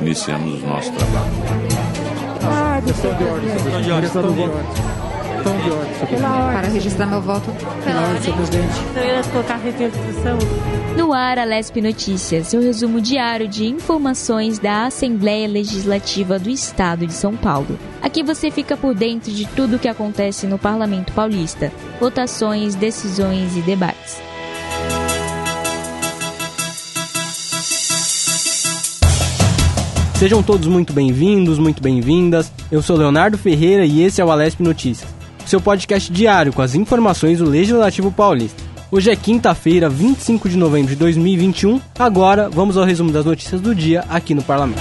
Iniciamos o nosso trabalho. Ah, questão de ordem, questão de ordem, questão de Para registrar meu voto. Pela ordem, senhor presidente. Eu ia colocar. No ar, a Lesp Notícias, seu resumo diário de informações da Assembleia Legislativa do Estado de São Paulo. Aqui você fica por dentro de tudo o que acontece no Parlamento Paulista, votações, decisões e debates. Sejam todos muito bem-vindos, muito bem-vindas. Eu sou Leonardo Ferreira e esse é o Alesp Notícias, seu podcast diário com as informações do Legislativo Paulista. Hoje é quinta-feira, 25 de novembro de 2021. Agora, vamos ao resumo das notícias do dia aqui no Parlamento.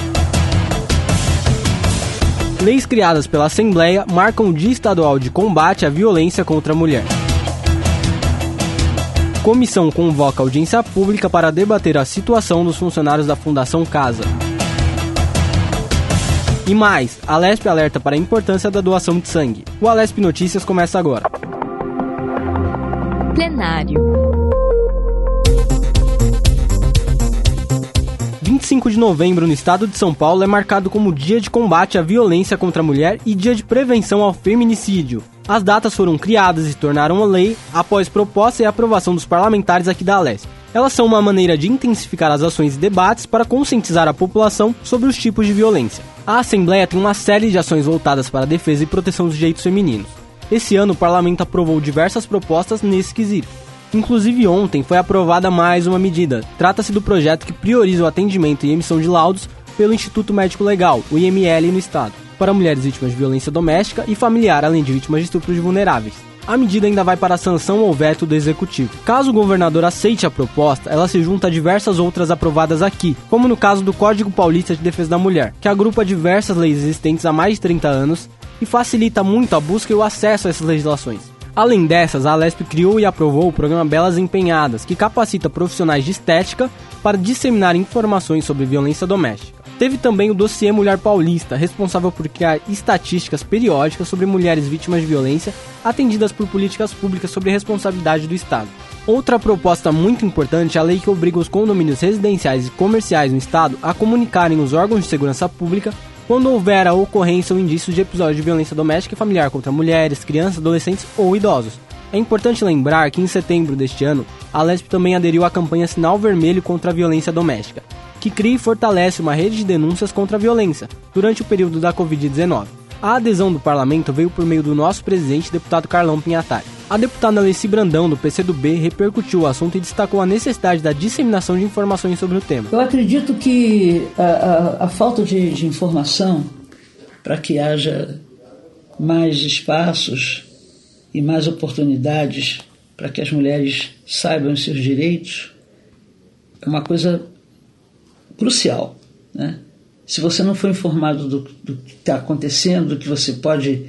Leis criadas pela Assembleia marcam o Dia Estadual de Combate à Violência contra a Mulher. Comissão convoca audiência pública para debater a situação dos funcionários da Fundação Casa. E mais, a Lesp alerta para a importância da doação de sangue. O Alesp Notícias começa agora. Plenário. 25 de novembro no estado de São Paulo é marcado como Dia de Combate à Violência contra a Mulher e Dia de Prevenção ao Feminicídio. As datas foram criadas e tornaram uma lei após proposta e aprovação dos parlamentares aqui da Alesp. Elas são uma maneira de intensificar as ações e debates para conscientizar a população sobre os tipos de violência. A Assembleia tem uma série de ações voltadas para a defesa e proteção dos direitos femininos. Esse ano o parlamento aprovou diversas propostas nesse quesito. Inclusive ontem foi aprovada mais uma medida. Trata-se do projeto que prioriza o atendimento e emissão de laudos pelo Instituto Médico Legal, o IML, no estado, para mulheres vítimas de violência doméstica e familiar, além de vítimas de estupro de vulneráveis. A medida ainda vai para a sanção ou veto do executivo. Caso o governador aceite a proposta, ela se junta a diversas outras aprovadas aqui, como no caso do Código Paulista de Defesa da Mulher, que agrupa diversas leis existentes há mais de 30 anos e facilita muito a busca e o acesso a essas legislações. Além dessas, a Alesp criou e aprovou o programa Belas Empenhadas, que capacita profissionais de estética para disseminar informações sobre violência doméstica. Teve também o dossiê Mulher Paulista, responsável por criar estatísticas periódicas sobre mulheres vítimas de violência atendidas por políticas públicas sobre responsabilidade do Estado. Outra proposta muito importante é a lei que obriga os condomínios residenciais e comerciais no Estado a comunicarem os órgãos de segurança pública quando houver a ocorrência ou indícios de episódio de violência doméstica e familiar contra mulheres, crianças, adolescentes ou idosos. É importante lembrar que em setembro deste ano, a Lesp também aderiu à campanha Sinal Vermelho contra a Violência Doméstica, que cria e fortalece uma rede de denúncias contra a violência durante o período da Covid-19. A adesão do parlamento veio por meio do nosso presidente, deputado Carlão Pinhatari. A deputada Alessi Brandão, do PCdoB, repercutiu o assunto e destacou a necessidade da disseminação de informações sobre o tema. Eu acredito que a, a, a falta de, de informação para que haja mais espaços e mais oportunidades para que as mulheres saibam os seus direitos é uma coisa crucial. Né? Se você não for informado do, do que está acontecendo, do que você pode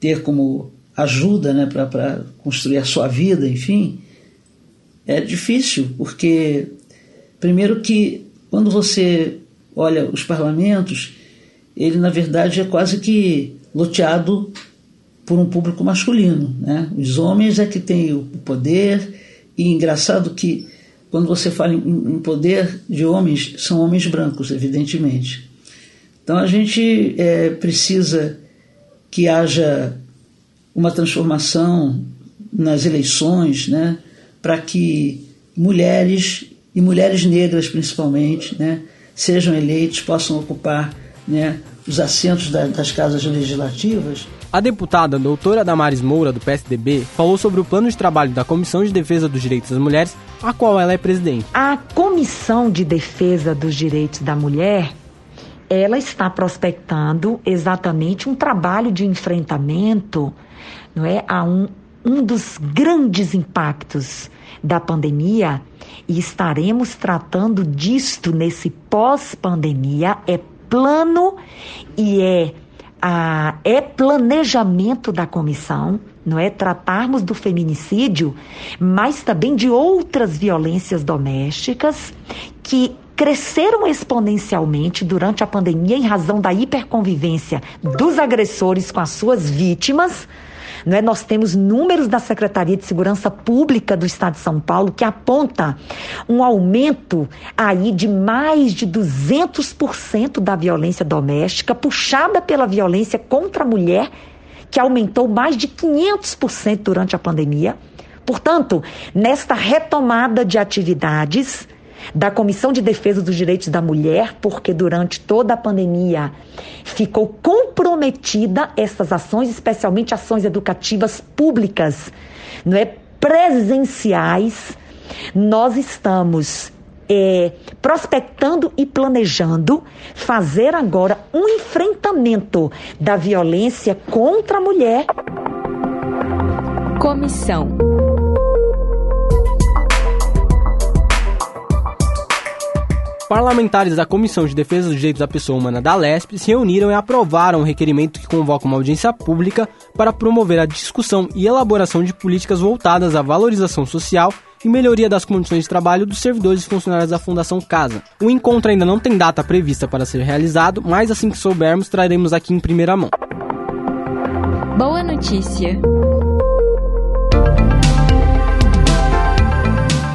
ter como ajuda né, para construir a sua vida, enfim, é difícil, porque, primeiro, que quando você olha os parlamentos, ele na verdade é quase que loteado por um público masculino. Né? Os homens é que têm o poder, e engraçado que quando você fala em, poder de homens, são homens brancos, evidentemente. Então a gente é, precisa que haja uma transformação nas eleições, né, para que mulheres e mulheres negras principalmente, né, sejam eleitos, possam ocupar, né, os assentos da, das casas legislativas a deputada doutora Damares Moura, do PSDB, falou sobre o plano de trabalho da Comissão de Defesa dos Direitos das Mulheres, a qual ela é presidente. A Comissão de Defesa dos Direitos da Mulher, ela está prospectando exatamente um trabalho de enfrentamento não é, a um, um dos grandes impactos da pandemia e estaremos tratando disto nesse pós-pandemia. É plano e é a, é planejamento da comissão, não é? Tratarmos do feminicídio, mas também de outras violências domésticas que cresceram exponencialmente durante a pandemia em razão da hiperconvivência dos agressores com as suas vítimas, Não é? Nós temos números da Secretaria de Segurança Pública do Estado de São Paulo que aponta um aumento aí de mais de 200% da violência doméstica, puxada pela violência contra a mulher, que aumentou mais de 500% durante a pandemia. Portanto, nesta retomada de atividades, da Comissão de Defesa dos Direitos da Mulher, porque durante toda a pandemia ficou comprometida essas ações, especialmente ações educativas públicas, não é presenciais. Nós estamos é, prospectando e planejando fazer agora um enfrentamento da violência contra a mulher. Comissão Parlamentares da Comissão de Defesa dos Direitos da Pessoa Humana da LESP se reuniram e aprovaram um requerimento que convoca uma audiência pública para promover a discussão e elaboração de políticas voltadas à valorização social e melhoria das condições de trabalho dos servidores e funcionários da Fundação Casa. O encontro ainda não tem data prevista para ser realizado, mas assim que soubermos, traremos aqui em primeira mão. Boa notícia!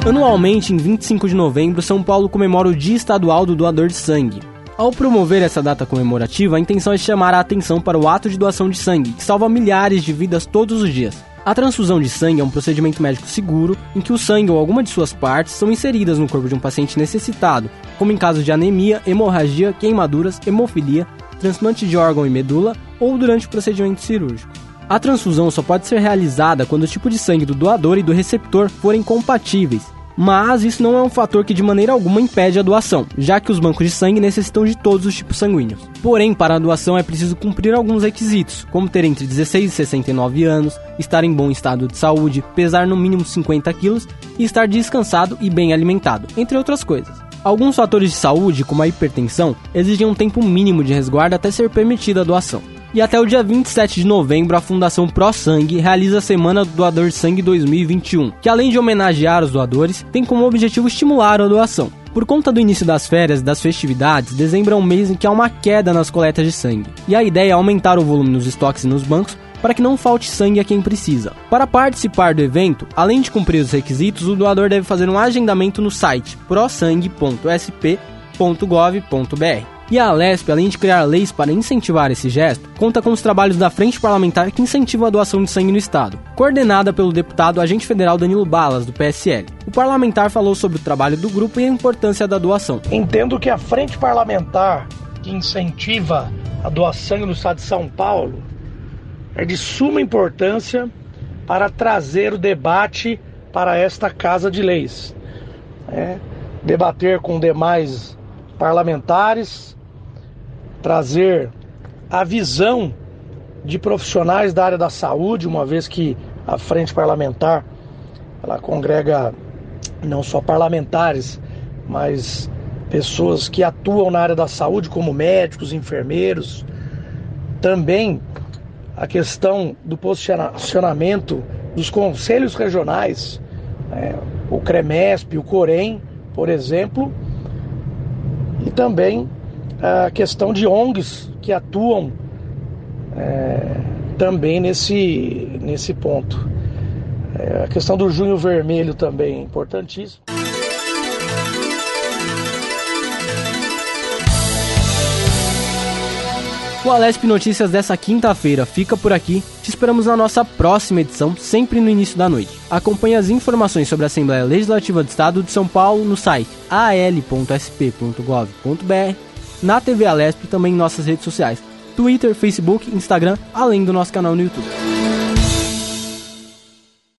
Anualmente, em 25 de novembro, São Paulo comemora o Dia Estadual do Doador de Sangue. Ao promover essa data comemorativa, a intenção é chamar a atenção para o ato de doação de sangue, que salva milhares de vidas todos os dias. A transfusão de sangue é um procedimento médico seguro em que o sangue ou alguma de suas partes são inseridas no corpo de um paciente necessitado, como em casos de anemia, hemorragia, queimaduras, hemofilia, transplante de órgão e medula ou durante o procedimento cirúrgico. A transfusão só pode ser realizada quando o tipo de sangue do doador e do receptor forem compatíveis, mas isso não é um fator que de maneira alguma impede a doação, já que os bancos de sangue necessitam de todos os tipos sanguíneos. Porém, para a doação é preciso cumprir alguns requisitos, como ter entre 16 e 69 anos, estar em bom estado de saúde, pesar no mínimo 50 quilos e estar descansado e bem alimentado, entre outras coisas. Alguns fatores de saúde, como a hipertensão, exigem um tempo mínimo de resguardo até ser permitida a doação. E até o dia 27 de novembro, a Fundação Pro Sangue realiza a Semana do Doador de Sangue 2021, que além de homenagear os doadores, tem como objetivo estimular a doação. Por conta do início das férias e das festividades, dezembro é um mês em que há uma queda nas coletas de sangue. E a ideia é aumentar o volume nos estoques e nos bancos para que não falte sangue a quem precisa. Para participar do evento, além de cumprir os requisitos, o doador deve fazer um agendamento no site prosangue.sp.gov.br. E a Alesp, além de criar leis para incentivar esse gesto, conta com os trabalhos da Frente Parlamentar que incentiva a doação de sangue no Estado, coordenada pelo deputado agente federal Danilo Balas, do PSL. O parlamentar falou sobre o trabalho do grupo e a importância da doação. Entendo que a Frente Parlamentar que incentiva a doação no Estado de São Paulo é de suma importância para trazer o debate para esta Casa de Leis. É, debater com demais parlamentares, trazer a visão de profissionais da área da saúde, uma vez que a frente parlamentar ela congrega não só parlamentares, mas pessoas que atuam na área da saúde, como médicos, enfermeiros. Também a questão do posicionamento dos conselhos regionais, né, o CREMESP, o COREM, por exemplo, e também a questão de ONGs que atuam é, também nesse, nesse ponto. É, a questão do Junho Vermelho também é importantíssimo. O Alesp Notícias dessa quinta-feira fica por aqui. Te esperamos na nossa próxima edição, sempre no início da noite. Acompanhe as informações sobre a Assembleia Legislativa do Estado de São Paulo no site al.sp.gov.br na TV Alesp e também em nossas redes sociais, Twitter, Facebook, Instagram, além do nosso canal no YouTube.